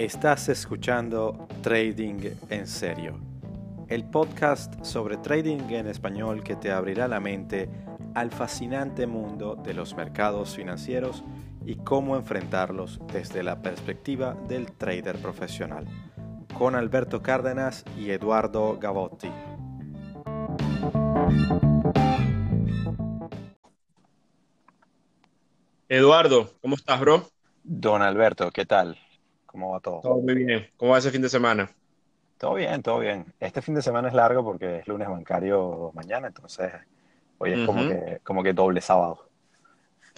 Estás escuchando Trading en Serio, el podcast sobre trading en español que te abrirá la mente al fascinante mundo de los mercados financieros y cómo enfrentarlos desde la perspectiva del trader profesional, con Alberto Cárdenas y Eduardo Gavotti. Eduardo, ¿cómo estás, bro? Don Alberto, ¿qué tal? ¿Cómo va todo? Todo muy bien. ¿Cómo va ese fin de semana? Todo bien, todo bien. Este fin de semana es largo porque es lunes bancario mañana, entonces hoy es como, que, como que doble sábado.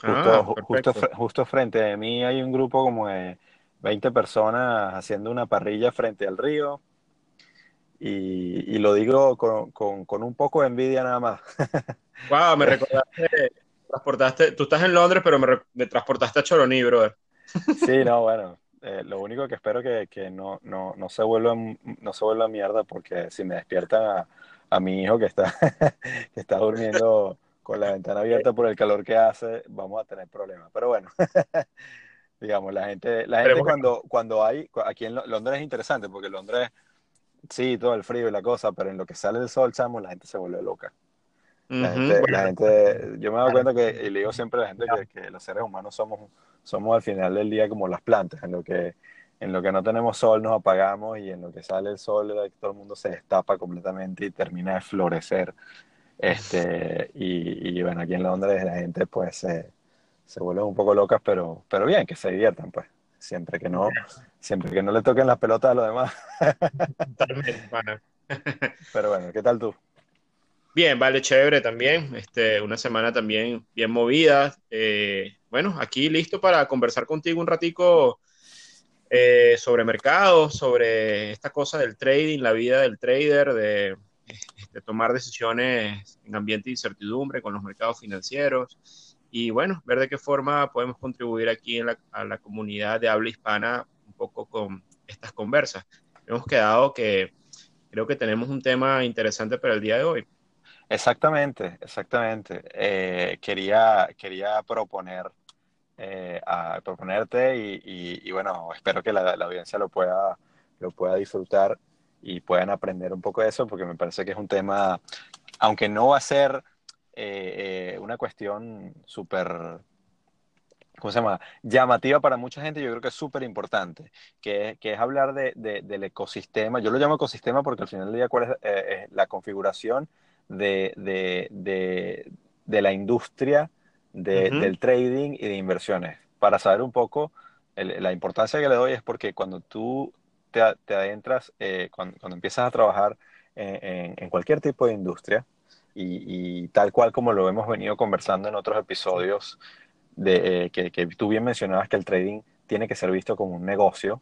Ah, justo, justo, frente de mí hay un grupo como de 20 personas haciendo una parrilla frente al río. Y, lo digo con, con, un poco de envidia nada más. Wow, me recordaste, transportaste, tú estás en Londres, pero me, me transportaste a Choroní, brother. Sí, no, bueno, eh, lo único que espero que, que no, no, no, se vuelva, no se vuelva mierda porque si me despiertan a, mi hijo que está, que está durmiendo con la ventana abierta por el calor que hace, vamos a tener problemas. Pero bueno, digamos, la gente, la gente cuando, cuando hay, aquí en Londres es interesante porque Londres, sí, todo el frío y la cosa, pero en lo que sale el sol, chamo, la gente se vuelve loca. La, gente, la gente, yo me doy cuenta que, y le digo siempre a la gente que, que los seres humanos somos somos al final del día como las plantas, en lo que, en lo que no tenemos sol nos apagamos y en lo que sale el sol todo el mundo se destapa completamente y termina de florecer. Este, y, bueno, aquí en Londres la gente pues se, se vuelve un poco locas, pero, pero bien, que se diviertan pues. Siempre que no, siempre que no le toquen las pelotas a los demás. pero bueno, ¿qué tal tú? Bien, vale, chévere también. Este, una semana también bien movida. Eh, bueno, aquí listo para conversar contigo un ratico eh, sobre mercados, sobre esta cosa del trading, la vida del trader, de, tomar decisiones en ambiente de incertidumbre con los mercados financieros y bueno, ver de qué forma podemos contribuir aquí a la comunidad de habla hispana un poco con estas conversas. Hemos quedado que creo que tenemos un tema interesante para el día de hoy. Exactamente, exactamente. Eh, quería, quería proponer eh, a proponerte y, bueno, espero que la, audiencia lo pueda, lo pueda disfrutar y puedan aprender un poco de eso, porque me parece que es un tema, aunque no va a ser eh, una cuestión súper, ¿cómo se llama? Llamativa para mucha gente, yo creo que es súper importante, que, que, es hablar de, del ecosistema. Yo lo llamo ecosistema porque al final del día, ¿cuál es la configuración? De, de, de, la industria del trading y de inversiones. Para saber un poco, la importancia que le doy es porque cuando tú te, te adentras, eh, cuando, cuando, empiezas a trabajar en, en, cualquier tipo de industria, y, y, tal cual como lo hemos venido conversando en otros episodios, de, eh, que, que, tú bien mencionabas que el trading tiene que ser visto como un negocio.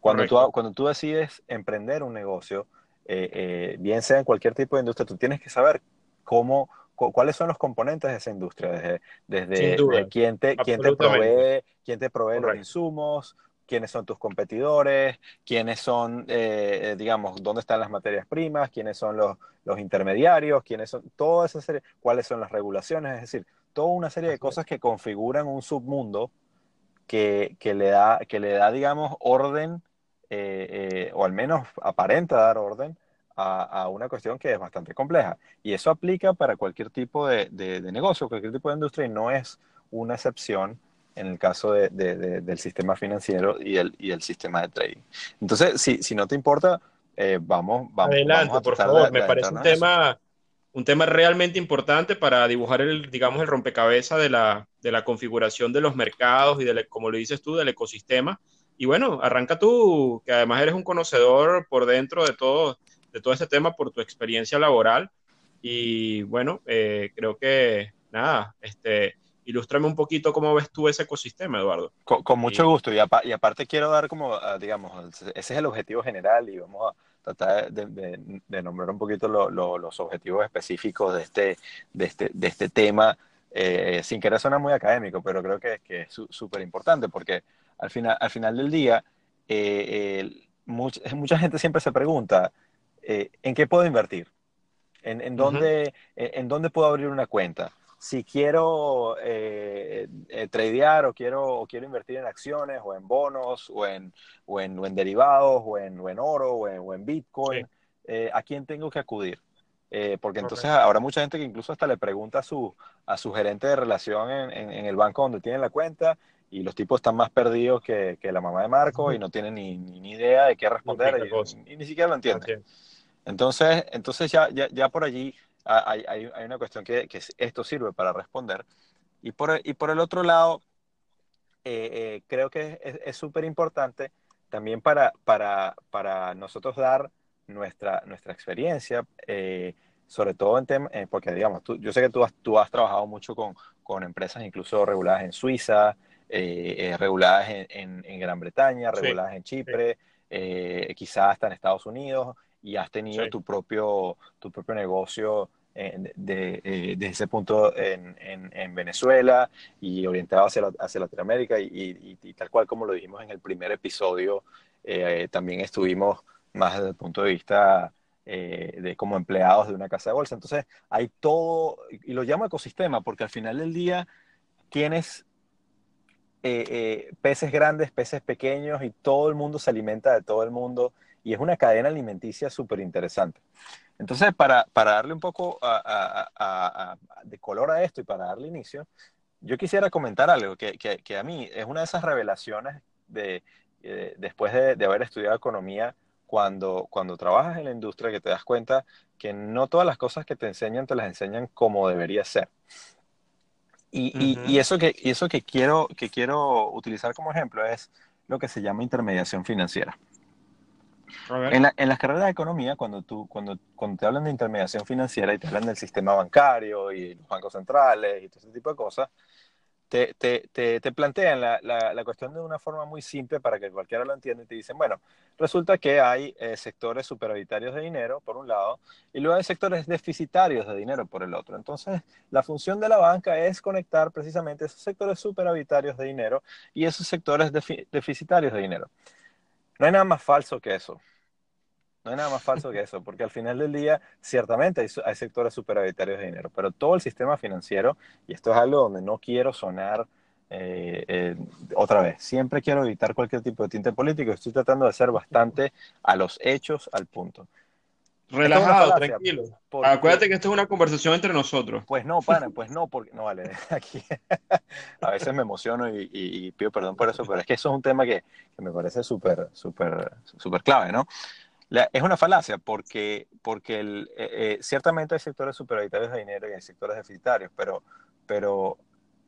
Cuando tú, cuando tú decides emprender un negocio, eh, eh, bien sea en cualquier tipo de industria, tú tienes que saber cómo, cuáles son los componentes de esa industria, desde, desde quién, te, quién te provee, quién te provee los insumos, quiénes son tus competidores, quiénes son, eh, digamos, dónde están las materias primas, quiénes son los, los intermediarios, quiénes son, toda esa serie, cuáles son las regulaciones, es decir, toda una serie de cosas que configuran un submundo que, que, le, da, que le da, digamos, orden eh, eh, o al menos aparenta dar orden a, una cuestión que es bastante compleja. Y eso aplica para cualquier tipo de, negocio, cualquier tipo de industria, y no es una excepción en el caso del sistema financiero y el, y el sistema de trading. Entonces, si, si no te importa, eh, vamos, vamos. Adelante, por favor, me parece un tema, un tema realmente importante para dibujar el, digamos, el rompecabezas de la, de la configuración de los mercados y, de, como lo dices tú, del ecosistema y bueno, arranca tú, que además eres un conocedor por dentro de todo, de todo ese tema por tu experiencia laboral. Y bueno, eh, creo que nada, este, ilústrame un poquito cómo ves tú ese ecosistema, Eduardo. Con, mucho gusto. Y, aparte quiero dar como, ah, digamos, ese es el objetivo general y vamos a tratar de, nombrar un poquito los objetivos específicos de este, de este, de este tema, eh, sin querer sonar muy académico, pero creo que, que es súper importante porque al final, al final del día, eh, mucha, gente siempre se pregunta, eh, ¿en qué puedo invertir? ¿En, dónde, en, dónde puedo abrir una cuenta? si quiero eh, eh, tradear o quiero, o quiero invertir en acciones o en bonos o en, o en, en derivados o en, en, oro o en, en Bitcoin, eh, ¿a quién tengo que acudir? porque entonces habrá mucha gente que incluso hasta le pregunta a su, a su gerente de relación en, en, el banco donde tienen la cuenta y los tipos están más perdidos que, que la mamá de Marco y no tienen ni, ni, idea de qué responder y, ni siquiera lo entienden. Entonces, entonces ya, ya, ya por allí hay, hay, hay una cuestión que, que, esto sirve para responder. Y por, y por el otro lado, eh, eh, creo que es súper importante también para, para, para, nosotros dar nuestra, nuestra experiencia, eh, sobre todo en temas, porque digamos, tú, yo sé que tú has, tú has trabajado mucho con, con empresas incluso reguladas en Suiza, reguladas en, en, Gran Bretaña, reguladas en Chipre, quizás hasta en Estados Unidos, y has tenido tu, propio, tu propio negocio eh, de, eh, ese punto en, en, Venezuela y orientado hacia, hacia Latinoamérica y, y, tal cual como lo dijimos en el primer episodio, eh, también estuvimos más desde el punto de vista de como empleados de una casa de bolsa. Entonces hay todo, y lo llamo ecosistema, porque al final del día tienes peces grandes, peces pequeños y todo el mundo se alimenta de todo el mundo y es una cadena alimenticia súper interesante. Entonces, para, para, darle un poco de color a esto y para darle inicio, yo quisiera comentar algo que, que, a mí es una de esas revelaciones de, eh, después de, de, haber estudiado economía, cuando, cuando trabajas en la industria, que te das cuenta que no todas las cosas que te enseñan te las enseñan como debería ser. Y, y, y eso, que, y eso que, quiero, que quiero utilizar como ejemplo es lo que se llama intermediación financiera. En, la, en, las carreras de economía, cuando, tú, cuando, cuando te hablan de intermediación financiera y te hablan del sistema bancario y los bancos centrales y todo ese tipo de cosas, te, te, te, plantean la, la, cuestión de una forma muy simple para que cualquiera lo entienda y te dicen, bueno, resulta que hay eh, sectores superavitarios de dinero por un lado y luego hay sectores deficitarios de dinero por el otro. Entonces, la función de la banca es conectar precisamente esos sectores superavitarios de dinero y esos sectores deficitarios de dinero. No hay nada más falso que eso. No hay nada más falso que eso, porque al final del día, ciertamente hay, sectores superavitarios de dinero, pero todo el sistema financiero, y esto es algo donde no quiero sonar eh, eh, otra vez, siempre quiero evitar cualquier tipo de tinte político, estoy tratando de ser bastante a los hechos, al punto. Relajado, tranquilo. Acuérdate que esto es una conversación entre nosotros. Pues no, pana, pues no, porque no vale. Aquí a veces me emociono y, pido perdón por eso, pero es que eso es un tema que, me parece súper, súper, súper clave, ¿no? Es una falacia porque, porque el, eh, eh, ciertamente hay sectores superavitarios de dinero y hay sectores deficitarios, pero, pero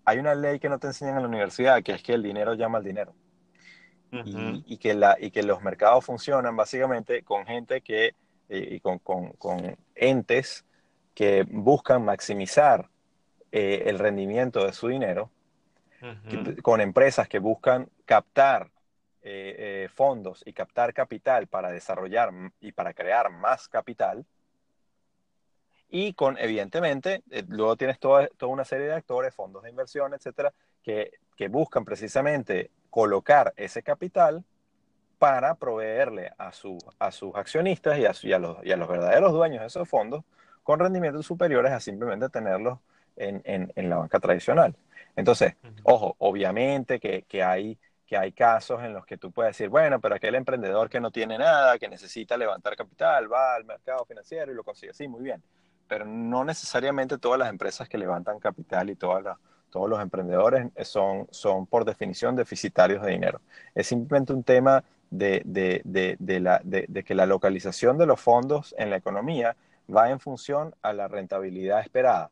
hay una ley que no te enseñan en la universidad, que es que el dinero llama al dinero. y, y, que la, y que los mercados funcionan básicamente con gente que y con, con, con, entes que buscan maximizar eh, el rendimiento de su dinero, con empresas que buscan captar eh, eh, fondos y captar capital para desarrollar y para crear más capital. Y con, evidentemente, luego tienes toda, toda una serie de actores, fondos de inversión, etcétera, que, que buscan precisamente colocar ese capital para proveerle a, su, a sus accionistas y a, los, y a, los, verdaderos dueños de esos fondos con rendimientos superiores a simplemente tenerlos en, en, en la banca tradicional. Entonces, ojo, obviamente que, que, hay, que hay casos en los que tú puedes decir, bueno, pero aquel emprendedor que no tiene nada, que necesita levantar capital, va al mercado financiero y lo consigue. Sí, muy bien. Pero no necesariamente todas las empresas que levantan capital y todas las todos los emprendedores son, son por definición deficitarios de dinero. Es simplemente un tema de, de, de, la, de, que la localización de los fondos en la economía va en función a la rentabilidad esperada.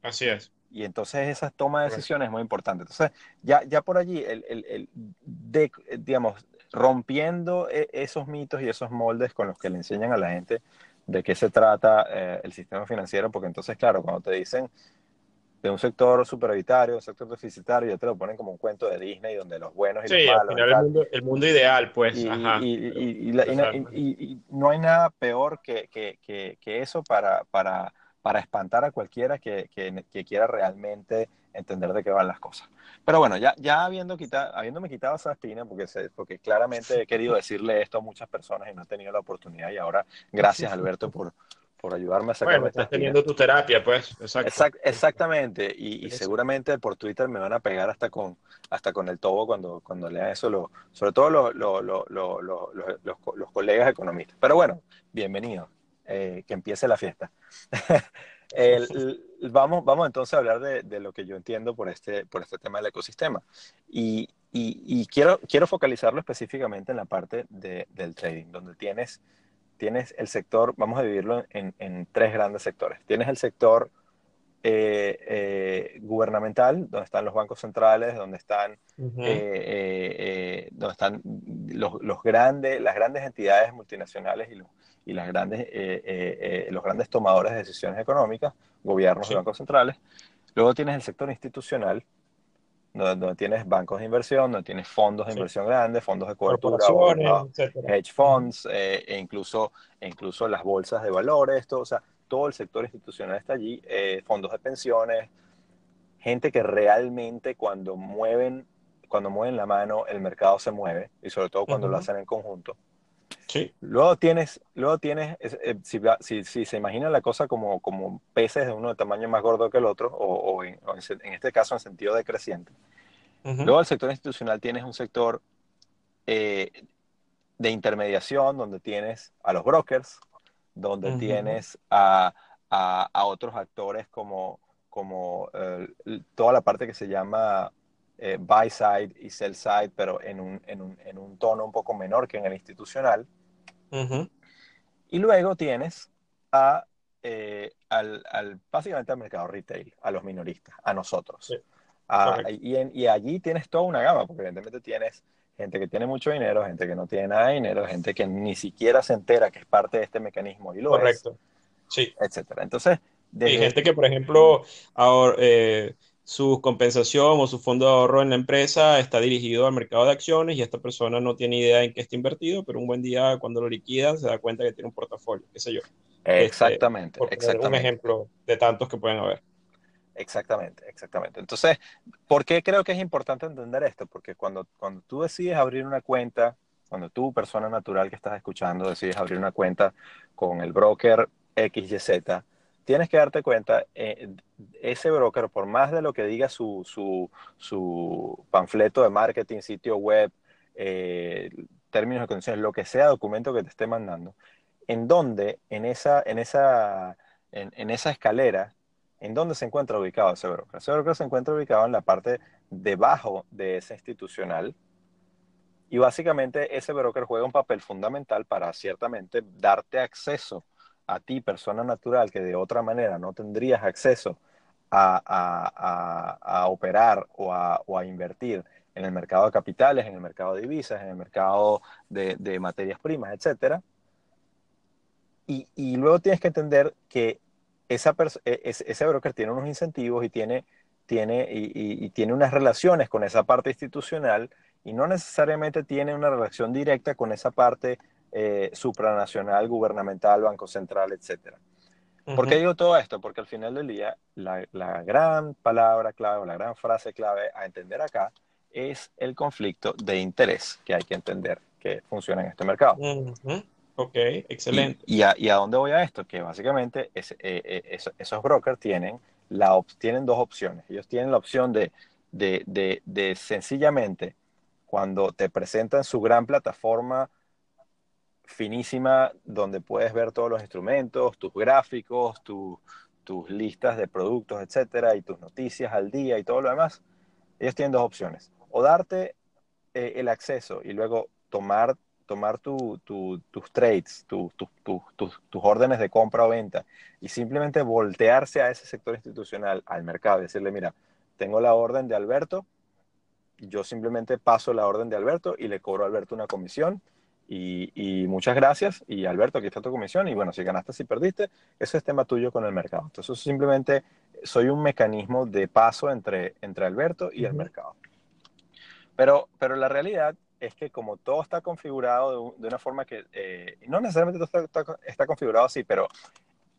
Así es. Y entonces esa toma de decisiones es muy importante. Entonces, ya, ya por allí, el, el, el de, digamos, rompiendo e, esos mitos y esos moldes con los que le enseñan a la gente de qué se trata eh, el sistema financiero, porque entonces, claro, cuando te dicen de un sector superavitario, un sector deficitario, ya te lo ponen como un cuento de Disney donde los buenos y los malos. Al final el, mundo, el mundo, ideal, pues. Y, y, no hay nada peor que, que, que, eso para, para, para, espantar a cualquiera que, quiera realmente entender de qué van las cosas. Pero bueno, ya, ya habiendo quitado, habiéndome quitado esa espina, porque, porque claramente he querido decirle esto a muchas personas y no he tenido la oportunidad, y ahora gracias Alberto por por ayudarme a sacar Bueno, estás teniendo tu terapia, pues. Exacto. exactamente. Y, seguramente por Twitter me van a pegar hasta con, hasta con el tobo cuando, cuando lean eso, lo, sobre todo los, los, colegas economistas. Pero bueno, bienvenido. Eh, que empiece la fiesta. vamos, vamos entonces a hablar de, lo que yo entiendo por este, por este tema del ecosistema. Y, y, quiero, quiero focalizarlo específicamente en la parte del trading, donde tienes tienes el sector, vamos a dividirlo en, tres grandes sectores. Tienes el sector eh, eh, gubernamental, donde están los bancos centrales, donde están, eh, donde están los, grandes, las grandes entidades multinacionales y, los, y las grandes, los grandes tomadores de decisiones económicas, gobiernos y bancos centrales. Luego tienes el sector institucional, donde, tienes bancos de inversión, donde tienes fondos de inversión grandes, fondos de cobertura, hedge funds, eh, e, incluso, e incluso las bolsas de valores, todo, o sea, todo el sector institucional está allí, eh, fondos de pensiones, gente que realmente cuando mueven, cuando mueven la mano, el mercado se mueve, y sobre todo cuando lo hacen en conjunto. Sí. Luego tienes, luego tienes eh, si, si, si, se imagina la cosa como, como peces de uno de tamaño más gordo que el otro, o, en, este caso en sentido decreciente. Luego el sector institucional tienes un sector eh, de intermediación donde tienes a los brokers, donde tienes a, a, otros actores como, como eh, toda la parte que se llama eh, buy side y sell side, pero en un, en, un, en un, tono un poco menor que en el institucional. Y luego tienes a, eh, al, al, básicamente al mercado retail, a los minoristas, a nosotros. y, y, allí tienes toda una gama, porque evidentemente tienes gente que tiene mucho dinero, gente que no tiene nada de dinero, gente que ni siquiera se entera que es parte de este mecanismo y lo Correcto. Sí. Etcétera. Entonces, de... Y gente que, por ejemplo, ahora, eh, su compensación o su fondo de ahorro en la empresa está dirigido al mercado de acciones y esta persona no tiene idea en qué está invertido, pero un buen día cuando lo liquidan se da cuenta que tiene un portafolio, qué sé yo. Exactamente. Este, exactamente. Un ejemplo de tantos que pueden haber. Exactamente, exactamente. Entonces, ¿por qué creo que es importante entender esto? Porque cuando, cuando tú decides abrir una cuenta, cuando tú, persona natural que estás escuchando, decides abrir una cuenta con el broker XYZ, tienes que darte cuenta, eh, ese broker, por más de lo que diga su, su, panfleto de marketing, sitio web, eh, términos de condiciones, lo que sea documento que te esté mandando, en dónde, en esa, en esa, en, esa escalera, en dónde se encuentra ubicado ese broker. Ese broker se encuentra ubicado en la parte debajo de esa institucional, y básicamente ese broker juega un papel fundamental para ciertamente darte acceso a ti, persona natural, que de otra manera no tendrías acceso a, operar o, a, invertir en el mercado de capitales, en el mercado de divisas, en el mercado de, materias primas, etc. Y, luego tienes que entender que esa e, ese broker tiene unos incentivos y tiene, tiene, y tiene unas relaciones con esa parte institucional y no necesariamente tiene una relación directa con esa parte eh, supranacional, gubernamental, Banco Central, etc. ¿Por qué digo todo esto? Porque al final del día, la, gran palabra clave o la gran frase clave a entender acá es el conflicto de interés que hay que entender que funciona en este mercado. Ok, excelente. Y, a, dónde voy a esto? Que básicamente eh, eh, esos brokers tienen, la tienen dos opciones. Ellos tienen la opción de, de, de sencillamente, cuando te presentan su gran plataforma finísima donde puedes ver todos los instrumentos, tus gráficos, tus listas de productos, etcétera, y tus noticias al día y todo lo demás. Ellos tienen dos opciones: o darte eh, el acceso y luego tomar, tomar tus trades, tus órdenes de compra o venta y simplemente voltearse a ese sector institucional, al mercado, y decirle: Mira, tengo la orden de Alberto, yo simplemente paso la orden de Alberto y le cobro a Alberto una comisión y, muchas gracias. Y Alberto, aquí está tu comisión. Y bueno, si ganaste, si perdiste, eso es tema tuyo con el mercado. Entonces, simplemente soy un mecanismo de paso entre, entre Alberto y el mercado. Pero, pero la realidad es que como todo está configurado de, una forma que, eh, no necesariamente todo está, configurado así, pero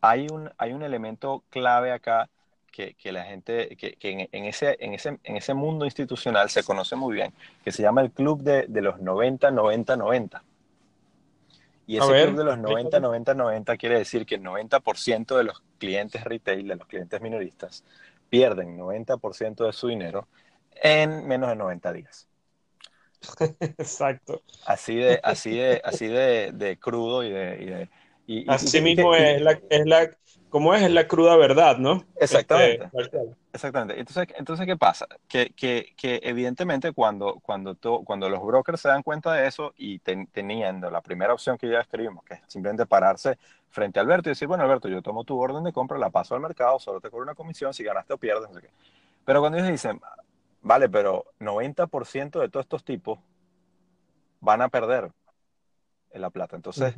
hay un, hay un elemento clave acá que, que la gente, que, que en, ese, en, ese, en ese mundo institucional se conoce muy bien, que se llama el club de, de los 90, 90, 90. Y ese club de los 90, 90, 90 quiere decir que el 90% de los clientes retail, de los clientes minoristas, pierden 90% de su dinero en menos de 90 días. Exacto. Así de, así de, así de, crudo y de... así mismo es, la, es la, como es, es la cruda verdad, ¿no? Exactamente. Este, exactamente. Entonces, entonces, ¿qué pasa? Que, que, que evidentemente cuando, cuando, cuando los brokers se dan cuenta de eso y teniendo la primera opción que ya escribimos, que es simplemente pararse frente a Alberto y decir, bueno, Alberto, yo tomo tu orden de compra, la paso al mercado, solo te cobro una comisión, si ganaste o pierdes, no sé qué. Pero cuando ellos dicen, Vale, pero 90% de todos estos tipos van a perder en la plata. Entonces,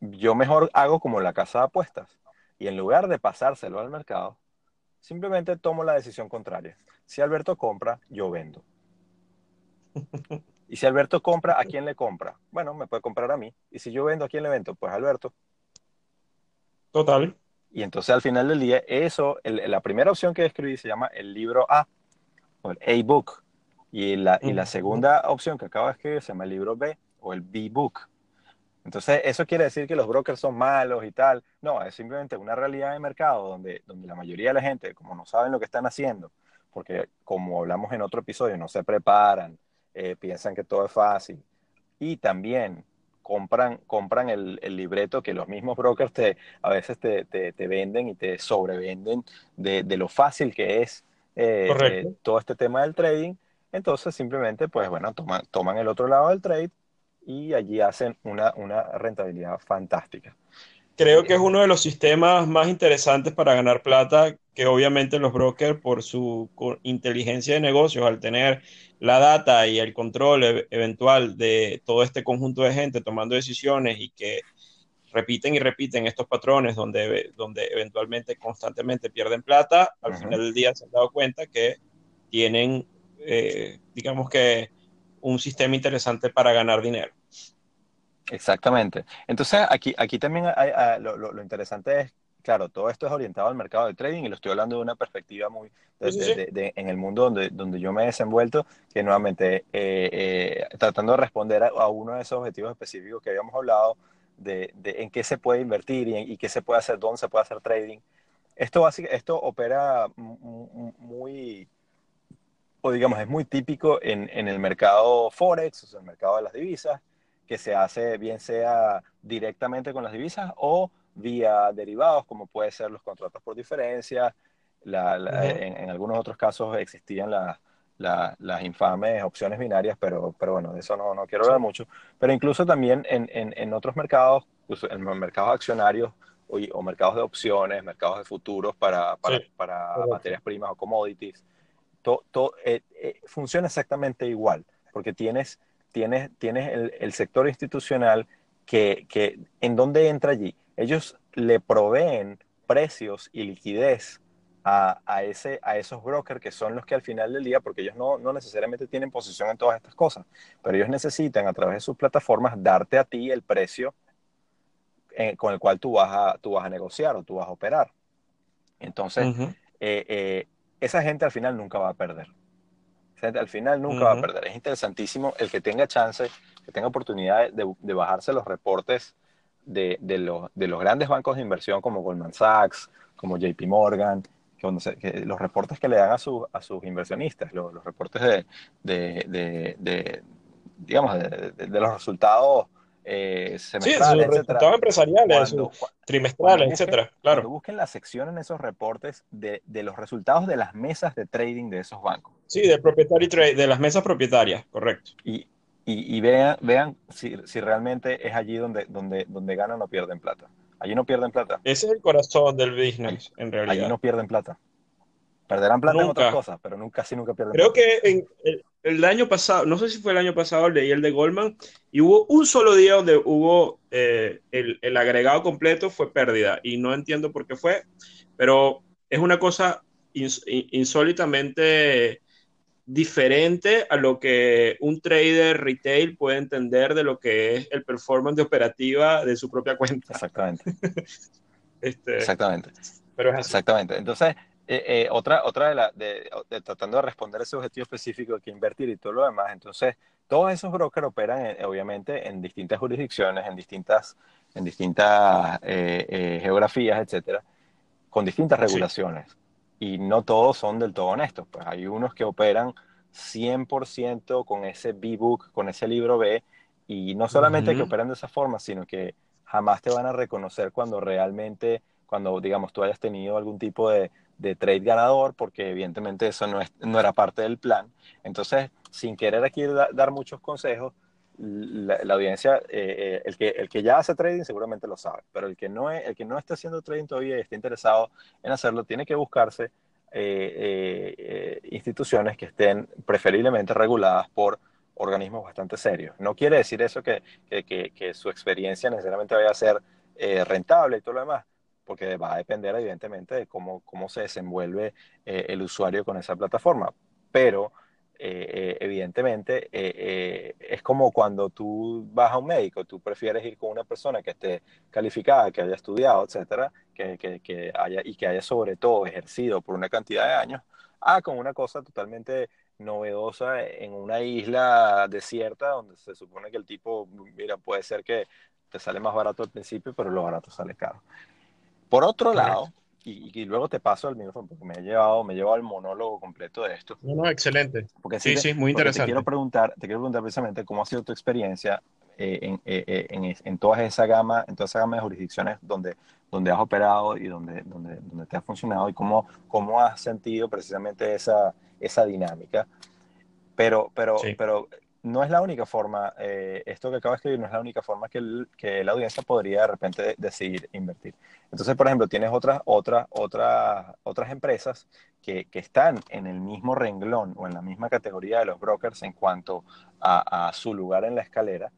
yo mejor hago como la casa de apuestas. Y en lugar de pasárselo al mercado, simplemente tomo la decisión contraria. Si Alberto compra, yo vendo. Y si Alberto compra, ¿a quién le compra? Bueno, me puede comprar a mí. Y si yo vendo, ¿a quién le vendo? Pues Alberto. Total. Y entonces al final del día, eso, la primera opción que escribí se llama el libro A o el A-Book. Y la, y la segunda opción que acabo de escribir se llama el libro B o el B-Book. Entonces, ¿eso quiere decir que los brokers son malos y tal? No, es simplemente una realidad de mercado donde, donde la mayoría de la gente, como no saben lo que están haciendo, porque como hablamos en otro episodio, no se preparan, eh, piensan que todo es fácil. Y también compran, compran el, el, libreto que los mismos brokers te, a veces te, te, te venden y te sobrevenden de, de, lo fácil que es eh, eh, todo este tema del trading. Entonces simplemente, pues bueno, toman, toman el otro lado del trade y allí hacen una, una rentabilidad fantástica. Creo que es uno de los sistemas más interesantes para ganar plata, que obviamente los brokers, por su inteligencia de negocios, al tener la data y el control e-, eventual de todo este conjunto de gente tomando decisiones y que repiten y repiten estos patrones donde, donde eventualmente constantemente pierden plata, al final del día se han dado cuenta que tienen, eh, digamos que, un sistema interesante para ganar dinero. Exactamente. Entonces, aquí, aquí también lo, interesante es, claro, todo esto es orientado al mercado de trading y lo estoy hablando de una perspectiva muy, en el mundo donde, donde yo me he desenvuelto, que nuevamente, eh, eh, tratando de responder a, uno de esos objetivos específicos que habíamos hablado, de, en qué se puede invertir y, y, qué se puede hacer, dónde se puede hacer trading. Esto, esto opera muy, o digamos, es muy típico en, en el mercado Forex, o sea, el mercado de las divisas, que se hace bien sea directamente con las divisas o vía derivados, como puede ser los contratos por diferencia. en, algunos otros casos existían las las infames opciones binarias, pero, pero bueno, de eso no, no quiero hablar mucho. Pero incluso también en, en, en otros mercados, en mercados accionarios o, o, mercados de opciones, mercados de futuros para, para, para materias primas o commodities, todo, eh, eh, funciona exactamente igual, porque tienes, tienes, tienes el, el sector institucional que, que, ¿en dónde entra allí? Ellos le proveen precios y liquidez a, ese, a esos brokers que son los que al final del día, porque ellos no, no, necesariamente tienen posición en todas estas cosas, pero ellos necesitan a través de sus plataformas darte a ti el precio eh, con el cual tú vas, a, tú vas a negociar o tú vas a operar. Entonces, eh, eh, esa gente al final nunca va a perder. Al final nunca va a perder. Es interesantísimo el que tenga chance, que tenga oportunidad de, de bajarse los reportes de, de, los, de los grandes bancos de inversión como Goldman Sachs, como JP Morgan, los reportes que le dan a, a sus inversionistas, los, reportes de, de, de, digamos, de, los resultados eh, semestrales, sí, resultados empresariales, trimestrales, etcétera, claro. busquen la sección en esos reportes de, los resultados de las mesas de trading de esos bancos. Sí, de proprietary trade, de las mesas propietarias, correcto. Y, y, vean, vean si, si, realmente es allí donde, donde, donde ganan o pierden plata. Allí no pierden plata. Ese es el corazón del business, en realidad. Allí no pierden plata. Perderán plata en otras cosas, pero nunca, casi nunca pierden Creo que en el, año pasado, no sé si fue el año pasado, leí el de Goldman, y hubo un solo día donde hubo eh, el, el, agregado completo fue pérdida, y no entiendo por qué fue, pero es una cosa insólitamente diferente a lo que un trader retail puede entender de lo que es el performance de operativa de su propia cuenta. Exactamente. este, Exactamente. Pero Exactamente. Entonces, Eh, eh, otra otra de, la, de, tratando de responder ese objetivo específico de que invertir y todo lo demás, entonces todos esos brokers operan obviamente en distintas jurisdicciones, en distintas, en distintas geografías, etcétera, con distintas regulaciones. Y no todos son del todo honestos. Pues hay unos que operan 100% con ese B-Book, con ese libro B, y no solamente que operan de esa forma, sino que jamás te van a reconocer cuando realmente, cuando digamos tú hayas tenido algún tipo de, de trade ganador, porque evidentemente eso no, es, no era parte del plan. Entonces, sin querer aquí dar muchos consejos, la, audiencia, eh, eh, el, que, el que ya hace trading seguramente lo sabe, pero el que, no es, el que no está haciendo trading todavía y está interesado en hacerlo, tiene que buscarse eh, instituciones que estén preferiblemente reguladas por organismos bastante serios. No quiere decir eso que, que, su experiencia necesariamente vaya a ser eh, rentable y todo lo demás, porque va a depender evidentemente de cómo, cómo se desenvuelve eh, el usuario con esa plataforma. Pero eh, evidentemente es como cuando tú vas a un médico, tú prefieres ir con una persona que esté calificada, que haya estudiado, etcétera, que, que haya, y que haya sobre todo ejercido por una cantidad de años, a con una cosa totalmente novedosa en una isla desierta donde se supone que el tipo, mira, puede ser que te sale más barato al principio, pero lo barato sale caro. Por otro lado, y, luego te paso al micrófono porque me he llevado, me he llevado el monólogo completo de esto. No, excelente. Porque sí, sí, muy interesante. Te quiero preguntar, te quiero preguntar precisamente cómo ha sido tu experiencia eh, en, eh, eh, en, en, toda esa gama, en toda esa gama de jurisdicciones donde, donde has operado y donde, donde, donde te ha funcionado y cómo, cómo has sentido precisamente esa, esa dinámica. Pero, pero, pero no es la única forma, eh, esto que acabo de escribir no es la única forma que, que, la audiencia podría de repente decidir invertir. Entonces, por ejemplo, tienes otras, otras, otras, otras empresas que, que, están en el mismo renglón o en la misma categoría de los brokers en cuanto a, a su lugar en la escalera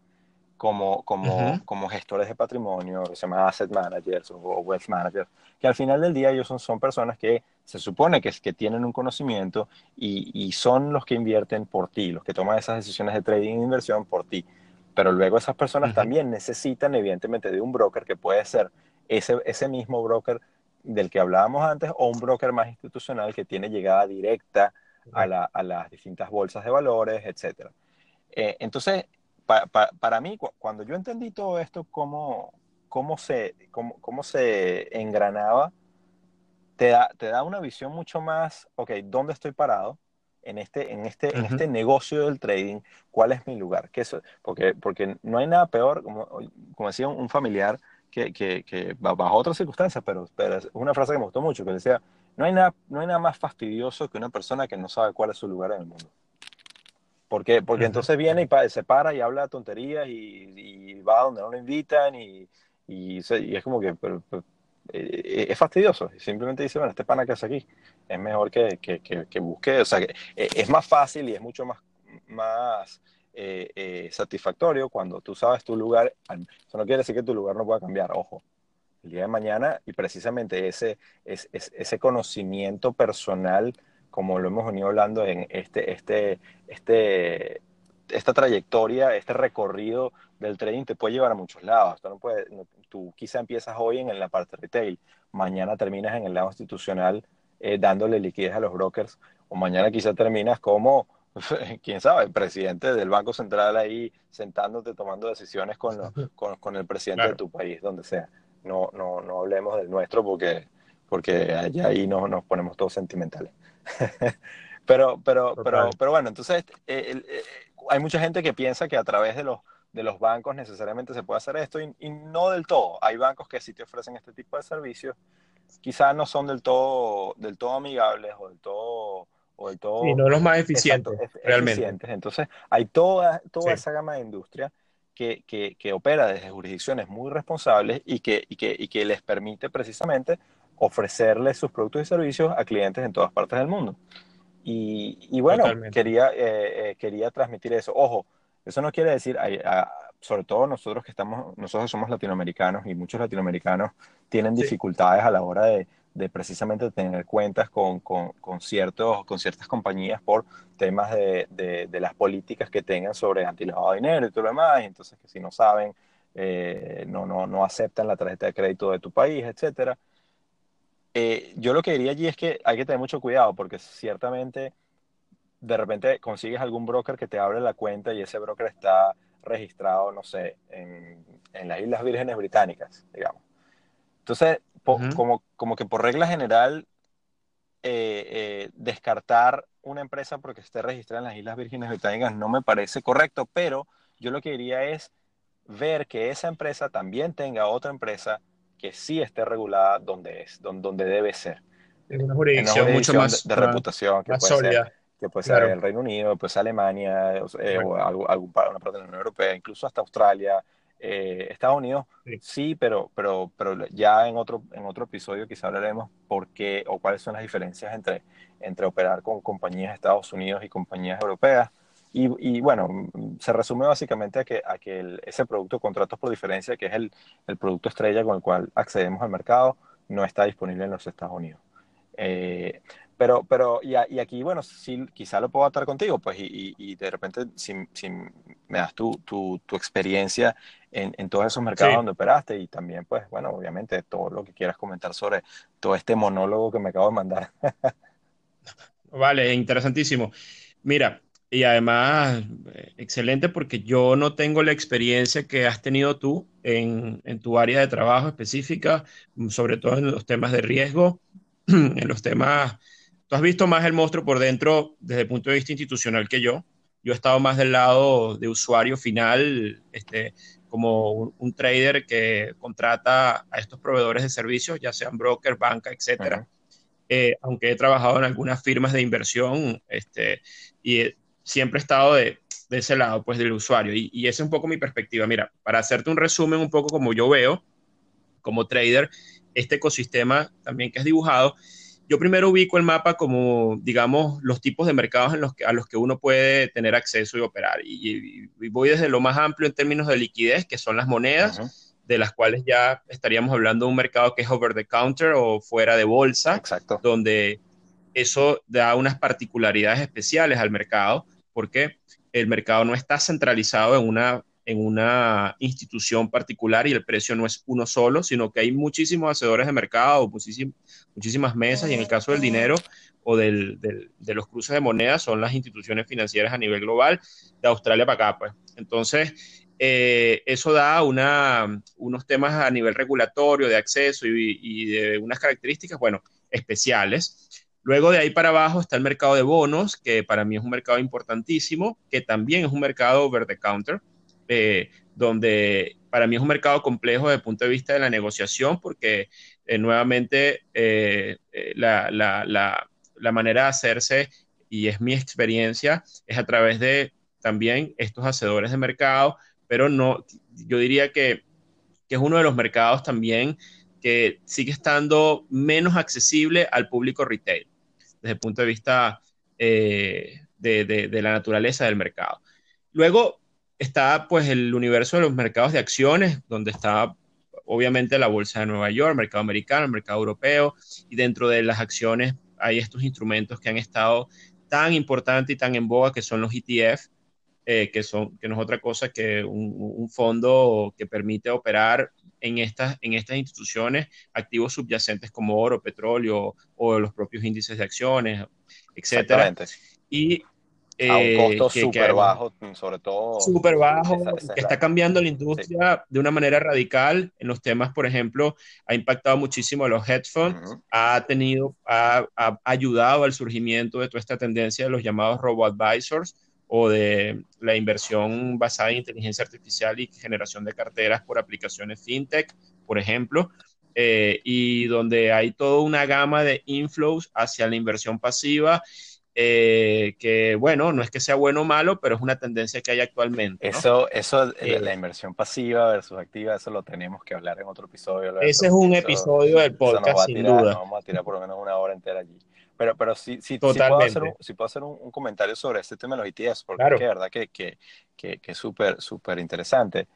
como, como, como gestores de patrimonio, que se llama asset managers o, wealth managers, que al final del día ellos son, son personas que se supone que, que tienen un conocimiento y, y, son los que invierten por ti, los que toman esas decisiones de trading e inversión por ti. Pero luego esas personas también necesitan evidentemente de un broker que puede ser ese, ese mismo broker del que hablábamos antes o un broker más institucional que tiene llegada directa a, la, a las distintas bolsas de valores, etc. Eh, entonces, para mí, cuando yo entendí todo esto, cómo, cómo, se, cómo, cómo se engranaba, te da, te da una visión mucho más, ok, ¿dónde estoy parado? En este, en, este, en este negocio del trading, ¿cuál es mi lugar? ¿Qué es? Porque, porque no hay nada peor, como, como decía un, familiar, que, que, que, bajo otras circunstancias, pero, pero, es una frase que me gustó mucho, que decía, no hay, nada, no hay nada más fastidioso que una persona que no sabe cuál es su lugar en el mundo. Porque, porque entonces viene y se para y habla tonterías y, va donde no lo invitan y, y, es como que eh, es fastidioso. Simplemente dice, bueno, este pana que hace aquí es mejor que, que, que, busque. O sea, que eh, es más fácil y es mucho más, más eh, satisfactorio cuando tú sabes tu lugar. Eso no quiere decir que tu lugar no pueda cambiar, ojo. El día de mañana y precisamente ese, ese, ese conocimiento personal como lo hemos venido hablando en este, este, este, esta trayectoria, este recorrido del trading te puede llevar a muchos lados. Tú, no puedes, tú quizá empiezas hoy en, la parte retail, mañana terminas en el lado institucional eh, dándole liquidez a los brokers, o mañana quizá terminas como, quién sabe, presidente del Banco Central ahí sentándote, tomando decisiones con, con, con, el presidente de tu país, donde sea. No, no, no hablemos del nuestro porque, porque allá ahí nos, nos ponemos todos sentimentales. pero, pero, pero, pero bueno, entonces eh, eh, hay mucha gente que piensa que a través de los, de los bancos necesariamente se puede hacer esto y, no del todo. Hay bancos que sí te ofrecen este tipo de servicios, quizás no son del todo, del todo amigables o del todo... O del todo y no los más eficientes, realmente. Entonces, hay toda, toda esa gama de industria que, que, que, opera desde jurisdicciones muy responsables y que, y que, y que les permite precisamente ofrecerle sus productos y servicios a clientes en todas partes del mundo. Y, bueno, quería, eh, eh, quería transmitir eso. Ojo, eso no quiere decir, sobre todo nosotros que estamos, nosotros somos latinoamericanos y muchos latinoamericanos tienen dificultades a la hora de, de precisamente tener cuentas con, con, con, ciertos, con ciertas compañías por temas de, de, las políticas que tengan sobre antilavado de dinero y todo lo demás. Y entonces que si no saben, eh, no, no, no aceptan la tarjeta de crédito de tu país, etcétera eh, yo lo que diría allí es que hay que tener mucho cuidado porque ciertamente de repente consigues algún broker que te abre la cuenta y ese broker está registrado, no sé, en, en las Islas Vírgenes Británicas, digamos. Entonces, como, como que por regla general, eh, eh, descartar una empresa porque esté registrada en las Islas Vírgenes Británicas no me parece correcto, pero yo lo que diría es ver que esa empresa también tenga otra empresa que sí esté regulada donde es, donde, donde debe ser. En una jurisdicción, mucho más de, reputación que puede ser que puede ser el Reino Unido, puede ser Alemania, eh, o algún, una parte de la Unión Europea, incluso hasta Australia, eh, Estados Unidos, sí. pero, pero, pero ya en otro, en otro episodio quizá hablaremos por qué o cuáles son las diferencias entre, entre operar con compañías de Estados Unidos y compañías europeas. Y, y, bueno, se resume básicamente a que, a que ese producto contratos por diferencia, que es el, el, producto estrella con el cual accedemos al mercado, no está disponible en los Estados Unidos. Eh, pero, pero y, y, aquí, bueno, sí, quizá lo puedo atar contigo, pues, y, y de repente, si, si, me das tu, tu, tu experiencia en, en, todos esos mercados donde operaste, y también, pues, bueno, obviamente, todo lo que quieras comentar sobre todo este monólogo que me acabo de mandar. vale, interesantísimo. Mira, y además, excelente porque yo no tengo la experiencia que has tenido tú en, en, tu área de trabajo específica, sobre todo en los temas de riesgo, en los temas... Tú has visto más el monstruo por dentro desde el punto de vista institucional que yo. Yo he estado más del lado de usuario final, este, como un, un trader que contrata a estos proveedores de servicios, ya sean broker, banca, etcétera. Eh, aunque he trabajado en algunas firmas de inversión este, y siempre he estado de, de ese lado, pues del usuario. Y, y esa es un poco mi perspectiva. Mira, para hacerte un resumen un poco como yo veo como trader este ecosistema también que has dibujado, yo primero ubico el mapa como, digamos, los tipos de mercados en los que, a los que uno puede tener acceso y operar. Y, y, voy desde lo más amplio en términos de liquidez, que son las monedas, uh -huh. de las cuales ya estaríamos hablando de un mercado que es over the counter o fuera de bolsa, Exacto. donde eso da unas particularidades especiales al mercado porque el mercado no está centralizado en una, en una institución particular y el precio no es uno solo, sino que hay muchísimos hacedores de mercado, muchísim, muchísimas mesas y en el caso del dinero o del, de los cruces de monedas son las instituciones financieras a nivel global, de Australia para acá. Pues. Entonces, eh, eso da unos temas a nivel regulatorio, de acceso y, y de unas características, bueno, especiales. Luego de ahí para abajo está el mercado de bonos, que para mí es un mercado importantísimo, que también es un mercado over the counter, eh, donde para mí es un mercado complejo desde el punto de vista de la negociación, porque eh, nuevamente eh, la, manera de hacerse, y es mi experiencia, es a través de también estos hacedores de mercado, pero no, yo diría que, que es uno de los mercados también que sigue estando menos accesible al público retail desde el punto de vista eh, de, la naturaleza del mercado. Luego está pues el universo de los mercados de acciones, donde está obviamente la bolsa de Nueva York, el mercado americano, el mercado europeo, y dentro de las acciones hay estos instrumentos que han estado tan importantes y tan en boga, que son los ETF, eh, que, son, que no es otra cosa que un, un fondo que permite operar en estas, en estas instituciones activos subyacentes como oro, petróleo o los propios índices de acciones, etcétera. Y eh, a un costo súper bajo, sobre todo. Súper bajo, esa, esa que está cambiando la industria sí. de una manera radical en los temas, por ejemplo, ha impactado muchísimo a los funds, uh -huh. ha tenido, ha, ha, ayudado al surgimiento de toda esta tendencia de los llamados robo-advisors, o de la inversión basada en inteligencia artificial y generación de carteras por aplicaciones fintech, por ejemplo, eh, y donde hay toda una gama de inflows hacia la inversión pasiva, eh, que bueno, no es que sea bueno o malo, pero es una tendencia que hay actualmente. ¿no? Eso, eso eh, la inversión pasiva versus activa, eso lo tenemos que hablar en otro episodio. Ese es un episodio del podcast, sin duda. vamos a tirar por lo menos una hora entera allí. Pero, pero sí, sí, sí puedo hacer, un, sí puedo hacer un, un, comentario sobre este tema de los ETFs, porque claro. es que, verdad que, que, que, que es súper, súper interesante.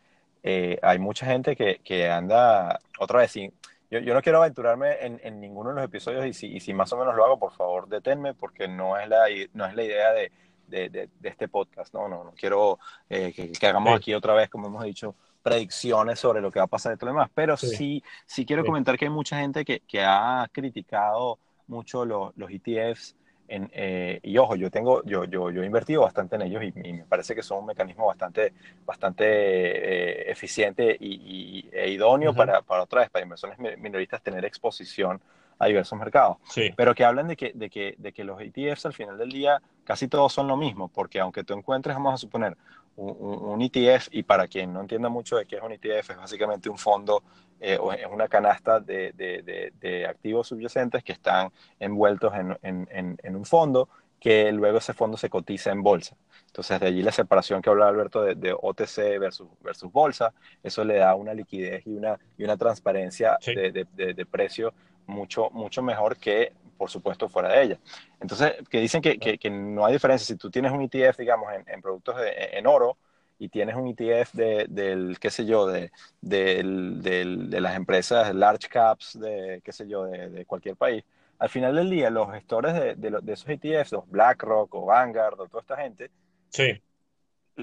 Eh, hay mucha gente que, que anda, otra vez, sin, yo, yo no quiero aventurarme en, en, ninguno de los episodios y si, y si más o menos lo hago, por favor, deténme, porque no es la, no es la idea de, de, de, de este podcast, no, no, no quiero eh, que, que, hagamos sí. aquí otra vez, como hemos dicho, predicciones sobre lo que va a pasar y todo lo demás. Pero sí, sí, quiero comentar que hay mucha gente que, que ha criticado mucho los, los ETFs. En, eh, y ojo, yo tengo, yo, yo, yo he invertido bastante en ellos y, me parece que son un mecanismo bastante, bastante eh, eficiente y, e idóneo para, para otra vez, para inversores minoristas tener exposición a diversos mercados. Pero que hablan de que, de, que, de que los ETFs al final del día casi todos son lo mismo, porque aunque tú encuentres, vamos a suponer, un, ETF, y para quien no entienda mucho de qué es un ETF, es básicamente un fondo eh, o es una canasta de, de, de, activos subyacentes que están envueltos en, en, en, un fondo que luego ese fondo se cotiza en bolsa. Entonces, de allí la separación que hablaba Alberto de, OTC versus, versus bolsa, eso le da una liquidez y una, y una transparencia de, de, precio mucho, mucho mejor que, por supuesto, fuera de ella. Entonces, que dicen que, que, no hay diferencia. Si tú tienes un ETF, digamos, en, en productos en oro y tienes un ETF de, del, qué sé yo, de, de, de las empresas large caps, de, qué sé yo, de, cualquier país, al final del día, los gestores de, de, esos ETFs, los BlackRock o Vanguard o toda esta gente, sí.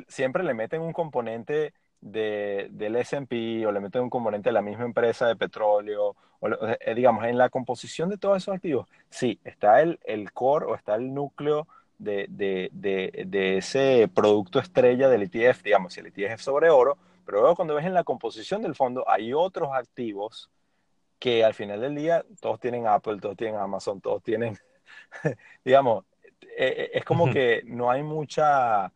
siempre le meten un componente de, del S&P o le meten un componente de la misma empresa de petróleo, o, eh, digamos, en la composición de todos esos activos, sí, está el, el core o está el núcleo de, de, de, ese producto estrella del ETF, digamos, si el ETF es sobre oro, pero luego cuando ves en la composición del fondo hay otros activos que al final del día todos tienen Apple, todos tienen Amazon, todos tienen, digamos, eh, es como que no hay mucha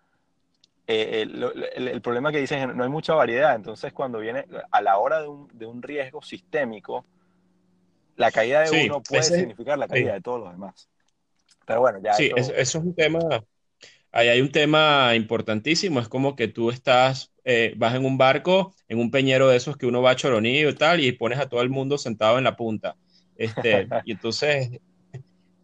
eh, el, problema que dicen es no hay mucha variedad, entonces cuando viene a la hora de un, de un riesgo sistémico, la caída de uno puede significar la caída de todos los demás. Pero bueno, ya. Sí, eso... es un tema, ahí hay un tema importantísimo, es como que tú estás, eh, vas en un barco, en un peñero de esos que uno va a choronillo y tal, y pones a todo el mundo sentado en la punta. Este, y entonces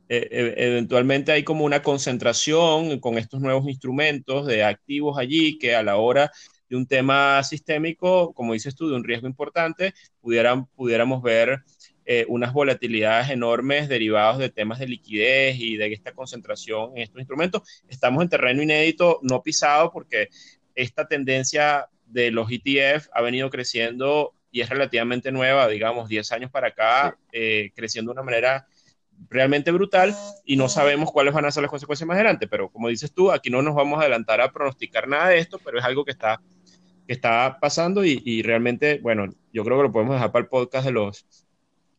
eh, eh, eventualmente hay como una concentración con estos nuevos instrumentos de activos allí que a la hora de un tema sistémico, como dices tú, de un riesgo importante, pudieran, pudiéramos ver eh, unas volatilidades enormes derivados de temas de liquidez y de esta concentración en estos instrumentos. Estamos en terreno inédito, no pisado, porque esta tendencia de los ETF ha venido creciendo y es relativamente nueva, digamos, 10 años para acá, creciendo de una manera realmente brutal y no sabemos cuáles van a ser las consecuencias más adelante. Pero como dices tú, aquí no nos vamos a adelantar a pronosticar nada de esto, pero es algo que está, que está pasando y, realmente, bueno, yo creo que lo podemos dejar para el podcast de los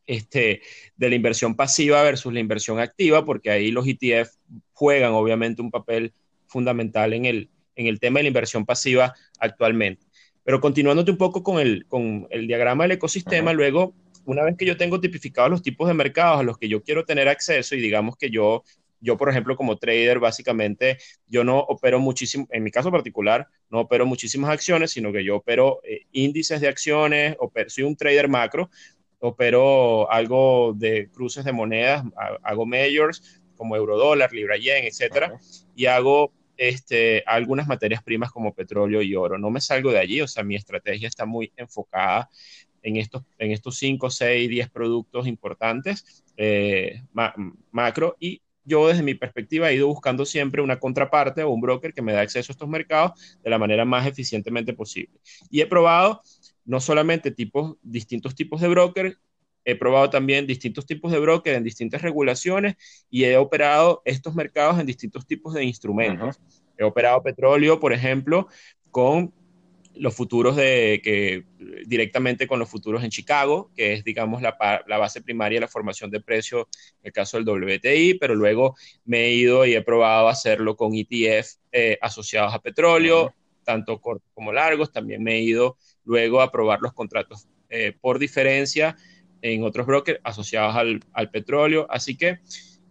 este, de la inversión pasiva versus la inversión activa, porque ahí los ETF juegan obviamente un papel fundamental en el, en el tema de la inversión pasiva actualmente. Pero continuándote un poco con el, con el diagrama del ecosistema, luego una vez que yo tengo tipificados los tipos de mercados a los que yo quiero tener acceso y digamos que yo, yo por ejemplo, como trader, básicamente, yo no opero muchísimo, en mi caso particular, no opero muchísimas acciones, sino que yo opero eh, índices de acciones, soy un trader macro, opero algo de cruces de monedas, hago majors como eurodólar, libra yen, etcétera, y hago este, algunas materias primas como petróleo y oro. No me salgo de allí, o sea, mi estrategia está muy enfocada en estos, en estos 5, 6, 10 productos importantes eh, macro y yo desde mi perspectiva he ido buscando siempre una contraparte o un broker que me da acceso a estos mercados de la manera más eficientemente posible. Y he probado no solamente tipos, distintos tipos de broker, he probado también distintos tipos de broker en distintas regulaciones y he operado estos mercados en distintos tipos de instrumentos. He operado petróleo, por ejemplo, con los futuros de que directamente con los futuros en Chicago, que es, digamos, la, base primaria de la formación de precio en el caso del WTI, pero luego me he ido y he probado hacerlo con ETF eh, asociados a petróleo, tanto cortos como largos. También me he ido luego a probar los contratos eh, por diferencia en otros brokers asociados al, petróleo. Así que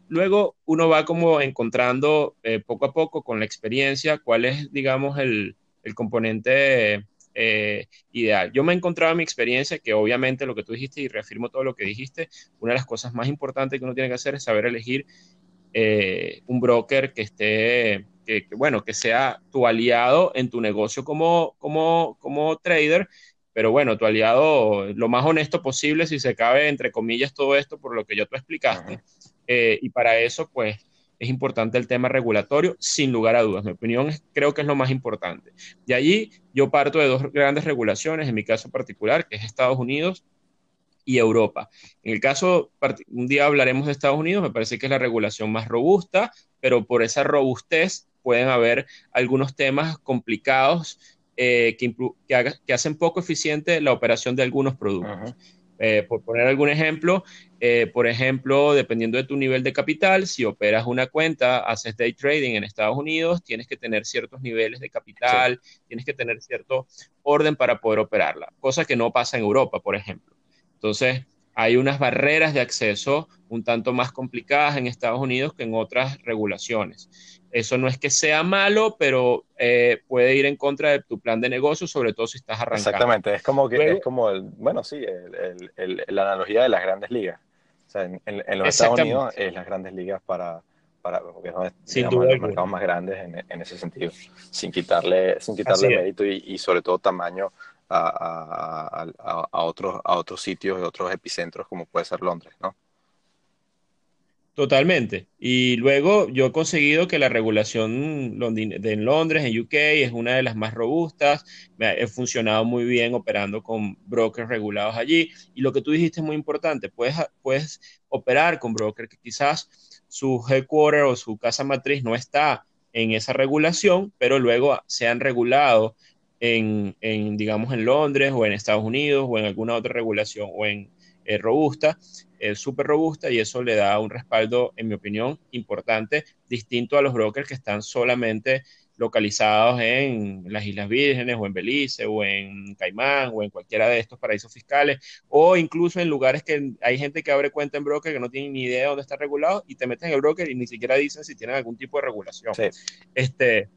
luego uno va como encontrando eh, poco a poco con la experiencia cuál es, digamos, el el componente eh, ideal. Yo me he encontrado en mi experiencia que obviamente lo que tú dijiste y reafirmo todo lo que dijiste, una de las cosas más importantes que uno tiene que hacer es saber elegir eh, un broker que esté, que, bueno, que sea tu aliado en tu negocio como, como, como trader, pero bueno, tu aliado lo más honesto posible, si se cabe, entre comillas, todo esto por lo que yo tú explicaste. Eh, y para eso, pues, es importante el tema regulatorio, sin lugar a dudas. Mi opinión es, creo que es lo más importante. De allí yo parto de dos grandes regulaciones, en mi caso particular, que es Estados Unidos y Europa. En el caso, un día hablaremos de Estados Unidos, me parece que es la regulación más robusta, pero por esa robustez pueden haber algunos temas complicados eh, que, que, hacen poco eficiente la operación de algunos productos. Eh, por poner algún ejemplo, eh, por ejemplo, dependiendo de tu nivel de capital, si operas una cuenta, haces day trading en Estados Unidos, tienes que tener ciertos niveles de capital, tienes que tener cierto orden para poder operarla, cosa que no pasa en Europa, por ejemplo. Entonces, hay unas barreras de acceso un tanto más complicadas en Estados Unidos que en otras regulaciones. Eso no es que sea malo, pero eh, puede ir en contra de tu plan de negocio, sobre todo si estás arrancando. Exactamente, es como que es como el, bueno, sí, la analogía de las grandes ligas. O sea, en, los Estados Unidos es las grandes ligas para, para porque son los mercados más grandes en, ese sentido, sin quitarle, sin quitarle mérito y, sobre todo tamaño a, a, a, otros, a otros sitios, otros epicentros como puede ser Londres, ¿no? Totalmente. Y luego yo he conseguido que la regulación de en Londres, en UK, es una de las más robustas. He funcionado muy bien operando con brokers regulados allí. Y lo que tú dijiste es muy importante. Puedes, puedes operar con brokers que quizás su headquarter o su casa matriz no está en esa regulación, pero luego se han regulado en, en, digamos, en Londres o en Estados Unidos o en alguna otra regulación o en eh, robusta, es súper robusta y eso le da un respaldo, en mi opinión, importante, distinto a los brokers que están solamente localizados en las Islas Vírgenes o en Belice o en Caimán o en cualquiera de estos paraísos fiscales o incluso en lugares que hay gente que abre cuenta en broker que no tiene ni idea de dónde está regulado y te meten en el broker y ni siquiera dicen si tienen algún tipo de regulación. Este,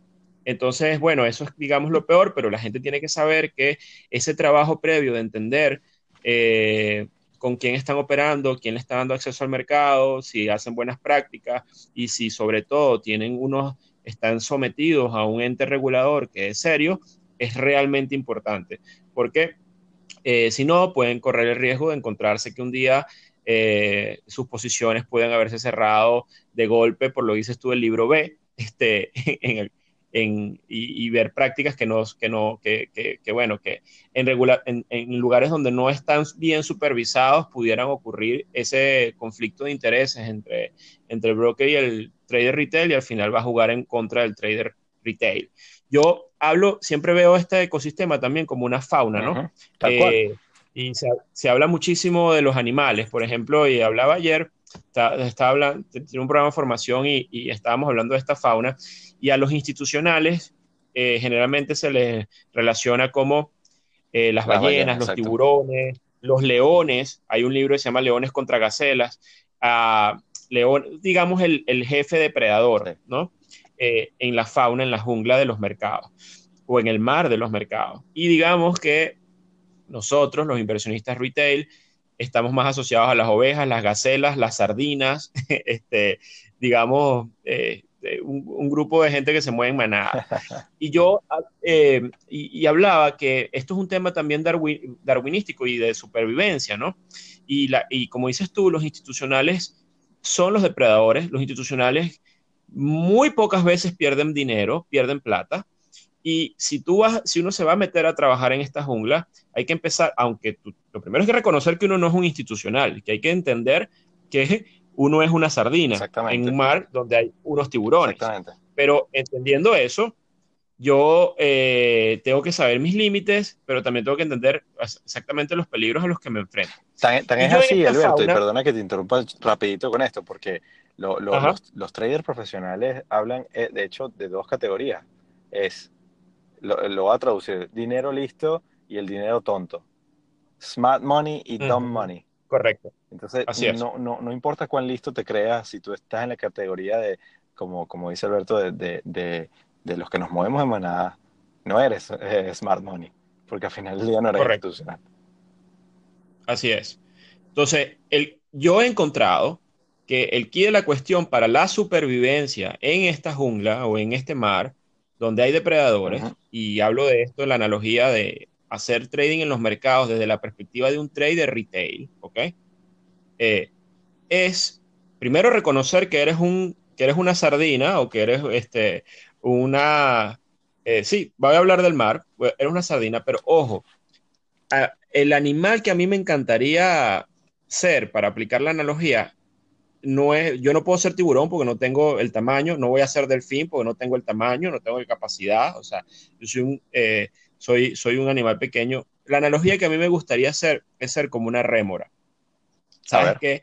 entonces, bueno, eso es, digamos, lo peor, pero la gente tiene que saber que ese trabajo previo de entender eh, con quién están operando, quién le está dando acceso al mercado, si hacen buenas prácticas y si sobre todo tienen unos, están sometidos a un ente regulador que es serio, es realmente importante. Porque eh, si no, pueden correr el riesgo de encontrarse que un día eh, sus posiciones pueden haberse cerrado de golpe, por lo que dices tú del libro B, este, en el, y, ver prácticas que no, que no, que, que, bueno, que en, regular, en, lugares donde no están bien supervisados pudieran ocurrir ese conflicto de intereses entre, entre el broker y el trader retail y al final va a jugar en contra del trader retail. Yo hablo, siempre veo este ecosistema también como una fauna, ¿no? Eh, y se, se, habla muchísimo de los animales, por ejemplo, y hablaba ayer, estaba, hablando, tiene un programa de formación y, y estábamos hablando de esta fauna y a los institucionales eh, generalmente se les relaciona como eh, las, ballenas, los tiburones, los leones. Hay un libro que se llama Leones contra Gacelas. a león, digamos, el, jefe depredador, ¿no? Eh, en la fauna, en la jungla de los mercados o en el mar de los mercados. Y digamos que nosotros, los inversionistas retail, estamos más asociados a las ovejas, las gacelas, las sardinas, este, digamos, un, grupo de gente que se mueve en manada. Y yo, eh, y, hablaba que esto es un tema también darwinístico y de supervivencia, ¿no? Y, la, y como dices tú, los institucionales son los depredadores, los institucionales muy pocas veces pierden dinero, pierden plata, y si tú vas, si uno se va a meter a trabajar en esta jungla, hay que empezar, aunque lo primero es que reconocer que uno no es un institucional, que hay que entender que uno es una sardina en un mar donde hay unos tiburones. Pero entendiendo eso, yo eh, tengo que saber mis límites, pero también tengo que entender exactamente los peligros a los que me enfrento. Tan, es así, Alberto, y perdona que te interrumpa rapidito con esto, porque los, los, traders profesionales hablan, eh, de hecho, de dos categorías. Es, lo, lo voy a traducir, dinero listo y el dinero tonto. Smart money y dumb money. Correcto. Entonces, no, no, no, importa cuán listo te creas, si tú estás en la categoría de, como, como dice Alberto, de, de, de, de los que nos movemos en manada, no eres eh, smart money, porque al final del día no eres Correcto. institucional. Así es. Entonces, el, yo he encontrado que el key de la cuestión para la supervivencia en esta jungla o en este mar, donde hay depredadores, y hablo de esto en la analogía de hacer trading en los mercados desde la perspectiva de un trader retail, ¿ok? Eh, es primero reconocer que eres un que eres una sardina o que eres este, una... Eh, sí, voy a hablar del mar, pues, eres una sardina, pero ojo, el animal que a mí me encantaría ser, para aplicar la analogía, no es, yo no puedo ser tiburón porque no tengo el tamaño, no voy a ser delfín porque no tengo el tamaño, no tengo la capacidad, o sea, yo soy un, eh, soy, soy un animal pequeño. La analogía que a mí me gustaría hacer es ser como una rémora. ¿Sabes qué?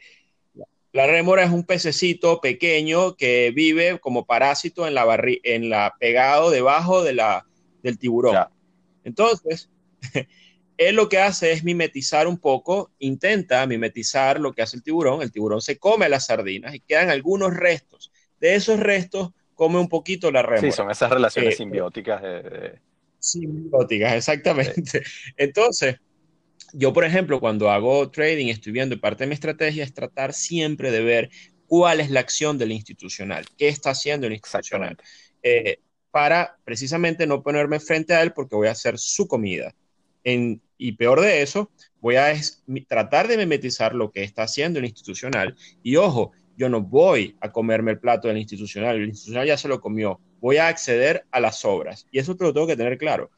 La rémora es un pececito pequeño que vive como parásito en la, en la pegado debajo de la, del tiburón. Entonces, él lo que hace es mimetizar un poco, intenta mimetizar lo que hace el tiburón. El tiburón se come las sardinas y quedan algunos restos. De esos restos come un poquito la rémora. Sí, son esas relaciones eh, simbióticas. Simbióticas, exactamente. Entonces, yo, por ejemplo, cuando hago trading, estoy viendo parte de mi estrategia es tratar siempre de ver cuál es la acción del institucional, qué está haciendo el institucional, eh, para precisamente no ponerme frente a él porque voy a hacer su comida. Y peor de eso, voy a tratar de mimetizar lo que está haciendo el institucional. Y ojo, yo no voy a comerme el plato del institucional, el institucional ya se lo comió, voy a acceder a las obras. Y eso te lo tengo que tener claro.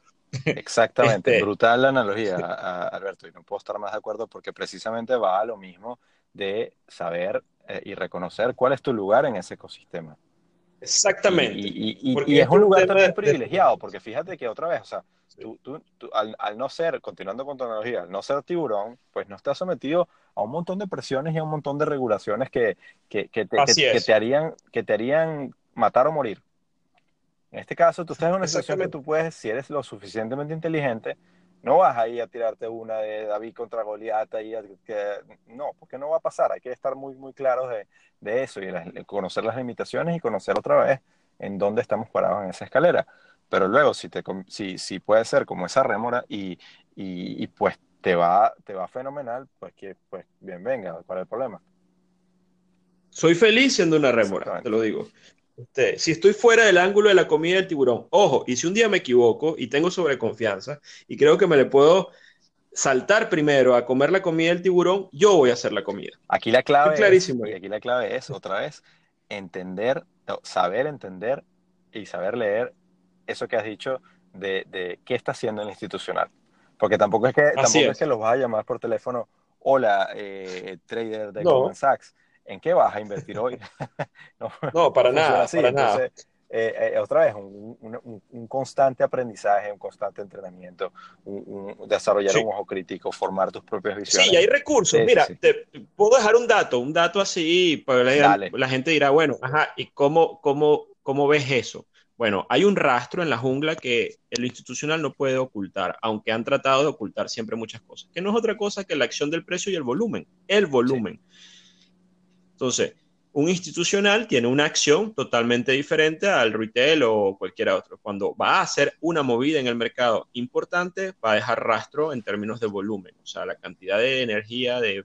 Exactamente, este, brutal la analogía, Alberto, y no puedo estar más de acuerdo porque precisamente va a lo mismo de saber eh, y reconocer cuál es tu lugar en ese ecosistema. Exactamente. Y, es un lugar también privilegiado, porque fíjate que otra vez, o sea, tú, tú, al, no ser, continuando con tu analogía, al no ser tiburón, pues no estás sometido a un montón de presiones y a un montón de regulaciones que, que, que, te, que te, harían, que te harían matar o morir. En este caso, tú estás en una situación que tú puedes, si eres lo suficientemente inteligente, no vas ahí a tirarte una de David contra Goliat y que, no, porque no va a pasar. Hay que estar muy, muy claros de, de eso y conocer las limitaciones y conocer otra vez en dónde estamos parados en esa escalera. Pero luego, si, te, si, si puede ser como esa rémora y, y, pues te va, te va fenomenal, pues que pues bien venga, ¿cuál es el problema? Soy feliz siendo una rémora, te lo digo. Este, si estoy fuera del ángulo de la comida del tiburón, ojo, y si un día me equivoco y tengo sobreconfianza y creo que me le puedo saltar primero a comer la comida del tiburón, yo voy a hacer la comida. Aquí la clave, clarísimo es, y aquí la clave es, otra vez, entender, saber entender y saber leer eso que has dicho de, qué está haciendo el institucional. Porque tampoco es que, tampoco es. que los vas a llamar por teléfono, hola, eh, trader de Goldman Sachs ¿en qué vas a invertir hoy? no, para nada, para nada. Eh, eh, otra vez, un, constante aprendizaje, un constante entrenamiento, desarrollar un ojo crítico, formar tus propias visiones. Sí, hay recursos. Mira, te puedo dejar un dato, un dato así, pues la, la, gente dirá, bueno, ajá, ¿y cómo, cómo, cómo ves eso? Bueno, hay un rastro en la jungla que el institucional no puede ocultar, aunque han tratado de ocultar siempre muchas cosas, que no es otra cosa que la acción del precio y el volumen, el volumen. Entonces, un institucional tiene una acción totalmente diferente al retail o cualquier otro. Cuando va a hacer una movida en el mercado importante, va a dejar rastro en términos de volumen, o sea, la cantidad de energía, de,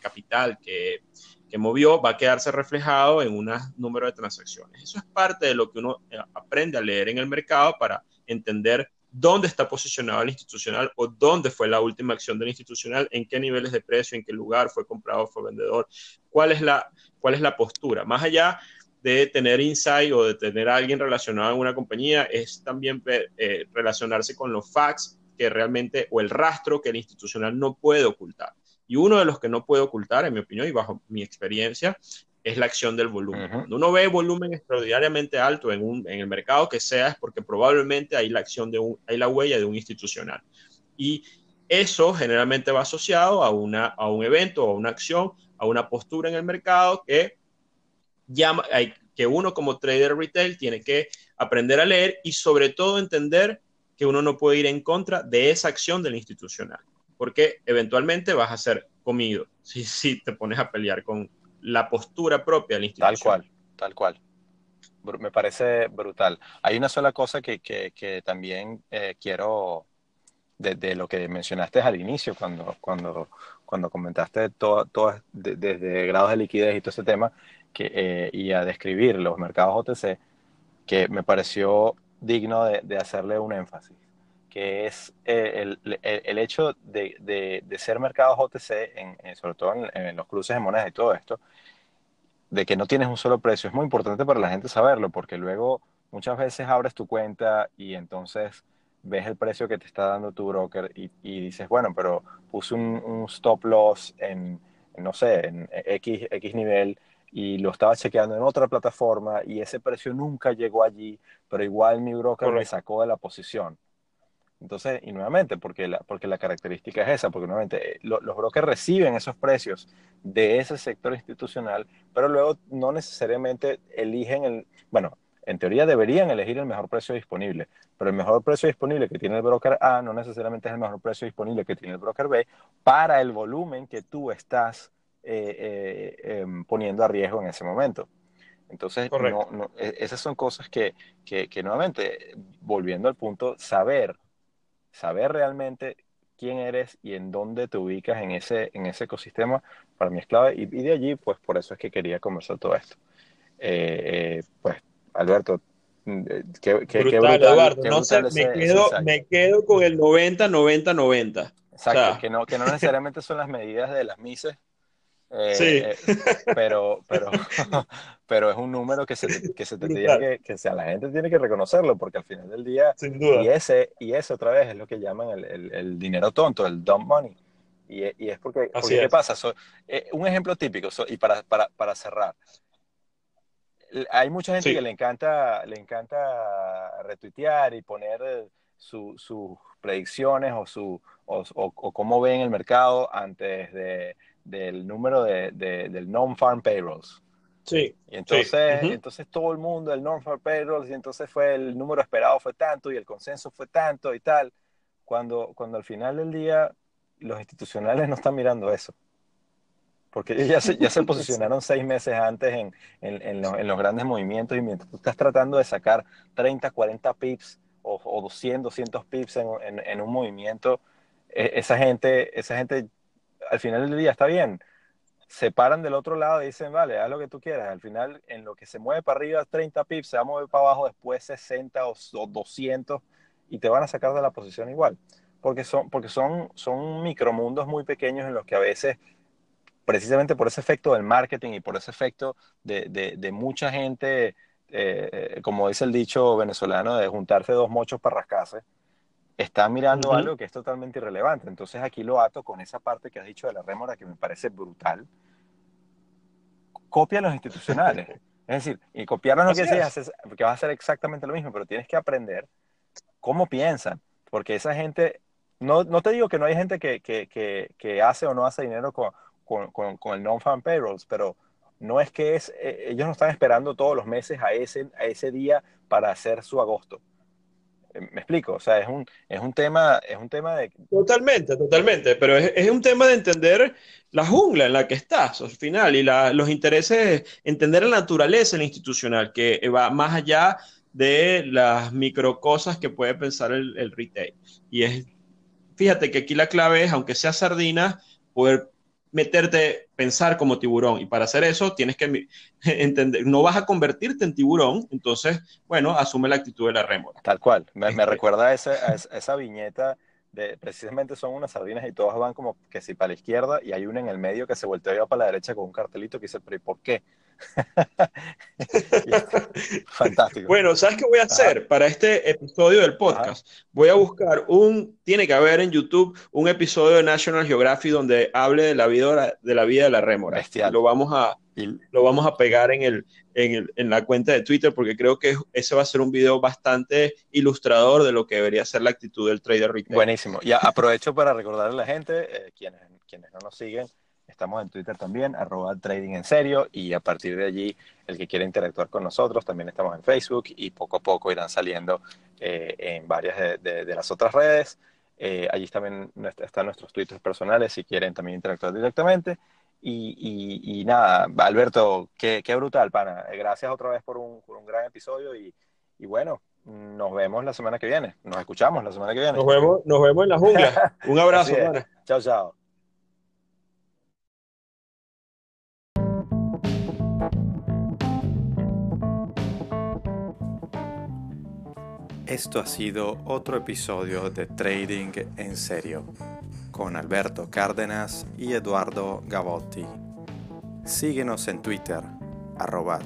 capital que, que, movió va a quedarse reflejado en un número de transacciones. Eso es parte de lo que uno eh, aprende a leer en el mercado para entender dónde está posicionado el institucional o dónde fue la última acción del institucional, en qué niveles de precio, en qué lugar fue comprado, fue vendedor, cuál es la, cuál es la postura. Más allá de tener insight o de tener a alguien relacionado en una compañía, es también eh, relacionarse con los facts que realmente, o el rastro que el institucional no puede ocultar. Y uno de los que no puede ocultar, en mi opinión y bajo mi experiencia, es la acción del volumen. Cuando uno ve volumen extraordinariamente alto en, un, en el mercado que sea, es porque probablemente hay la acción de un, hay la huella de un institucional. Y eso generalmente va asociado a, una, a un evento, a una acción, a una postura en el mercado que, llama, que uno como trader retail tiene que aprender a leer y sobre todo entender que uno no puede ir en contra de esa acción del institucional, porque eventualmente vas a ser comido si, si te pones a pelear con, la postura propia del institución. Tal cual, tal cual. Me parece brutal. Hay una sola cosa que, que, también eh, quiero, de, lo que mencionaste al inicio, cuando, cuando, cuando comentaste todo, todo desde grados de liquidez y todo ese tema, que, eh, y a describir los mercados OTC, que me pareció digno de, hacerle un énfasis, que es eh, el, el, hecho de, de, ser mercados OTC, en, sobre todo en, los cruces de monedas y todo esto, de que no tienes un solo precio. Es muy importante para la gente saberlo porque luego muchas veces abres tu cuenta y entonces ves el precio que te está dando tu broker y, dices, bueno, pero puse un, stop loss en, no sé, en X, X nivel y lo estaba chequeando en otra plataforma y ese precio nunca llegó allí, pero igual mi broker me sacó de la posición. Entonces, y nuevamente, porque la, porque la característica es esa, porque nuevamente eh, los brokers reciben esos precios de ese sector institucional, pero luego no necesariamente eligen el, bueno, en teoría deberían elegir el mejor precio disponible, pero el mejor precio disponible que tiene el broker A no necesariamente es el mejor precio disponible que tiene el broker B para el volumen que tú estás eh, eh, em, poniendo a riesgo en ese momento. Entonces, e, esas son cosas que, que, que, nuevamente, volviendo al punto, saber, saber realmente quién eres y en dónde te ubicas en ese, en ese ecosistema, para mí es clave. Y, de allí, pues por eso es que quería conversar todo esto. Eh, pues Alberto, mm, eh, qué, qué, brutal, Eduardo. no sé, me, quedo, me quedo con el 90, 90, 90. Exacto, que, no, que no necesariamente son las medidas de las mises, eh, sí. Eh, pero, pero, pero es un número que se, que se tendría que, que sea, la gente tiene que reconocerlo, porque al final del día, Sin duda. y ese, y ese otra vez es lo que llaman el, el, el dinero tonto, el dumb money. Y, y es porque, porque ¿qué pasa? un ejemplo típico, y para, para, para cerrar, hay mucha gente que le encanta, le encanta retuitear y poner eh, sus predicciones o, su, o, cómo ven el mercado antes de, del número de, del non-farm payrolls. Sí. Y entonces, entonces todo el mundo, el non-farm payrolls, y entonces fue el número esperado fue tanto y el consenso fue tanto y tal, cuando, cuando al final del día los institucionales no están mirando eso. Porque ellos ya se, ya se posicionaron seis meses antes en, en, en, los grandes movimientos y mientras tú estás tratando de sacar 30, 40 pips o, o 200, 200 pips en, un movimiento, e, esa gente, esa gente al final del día está bien. Se paran del otro lado y dicen, vale, haz lo que tú quieras. Al final, en lo que se mueve para arriba 30 pips, se va a mover para abajo después 60 o, 200 y te van a sacar de la posición igual. Porque son, porque son, son micromundos muy pequeños en los que a veces precisamente por ese efecto del marketing y por ese efecto de, de, mucha gente, eh, como dice el dicho venezolano, de juntarse dos mochos para rascarse, está mirando algo que es totalmente irrelevante. Entonces aquí lo ato con esa parte que has dicho de la rémora que me parece brutal. Copia los institucionales. es decir, y copiarlos no quiere decir que vas a hacer exactamente lo mismo, pero tienes que aprender cómo piensan, porque esa gente, no, no te digo que no hay gente que, que, que, que hace o no hace dinero con, con, con, el non-fan payrolls, pero no es que es, eh, ellos no están esperando todos los meses a ese, a ese día para hacer su agosto. Eh, me explico, o sea, es un, es un tema, es un tema de... Totalmente, totalmente, pero es, es un tema de entender la jungla en la que estás al final y la, los intereses, entender la naturaleza la institucional que va más allá de las micro cosas que puede pensar el, el retail. Y es, fíjate que aquí la clave es, aunque sea sardina, poder meterte, pensar como tiburón. Y para hacer eso tienes que entender, no vas a convertirte en tiburón, entonces, bueno, asume la actitud de la rémora. Tal cual. Me, me este recuerda a, esa viñeta de, precisamente son unas sardinas y todas van como que si para la izquierda y hay una en el medio que se voltea para la derecha con un cartelito que dice, pero ¿y por qué? Fantástico. Bueno, ¿sabes qué voy a hacer para este episodio del podcast? Voy a buscar un, tiene que haber en YouTube un episodio de National Geographic donde hable de la vida de la, vida de la rémora. Lo vamos a, lo vamos a pegar en, el, en, la cuenta de Twitter porque creo que ese va a ser un video bastante ilustrador de lo que debería ser la actitud del trader retail. Buenísimo. Y aprovecho para recordarle a la gente, eh, quienes, quienes no nos siguen, Estamos en Twitter también, arroba trading en serio, y a partir de allí, el que quiera interactuar con nosotros, también estamos en Facebook y poco a poco irán saliendo eh, en varias de, las otras redes. Eh, allí también están nuestros twitters personales si quieren también interactuar directamente. Y, nada, Alberto, qué, brutal, pana. Gracias otra vez por un, gran episodio y, bueno, nos vemos la semana que viene. Nos escuchamos la semana que viene. Nos vemos, nos vemos en la jungla. Un abrazo, pana. Chao, chao. Esto ha sido otro episodio de Trading en Serio con Alberto Cárdenas y Eduardo Gavotti. Síguenos en Twitter, arroba.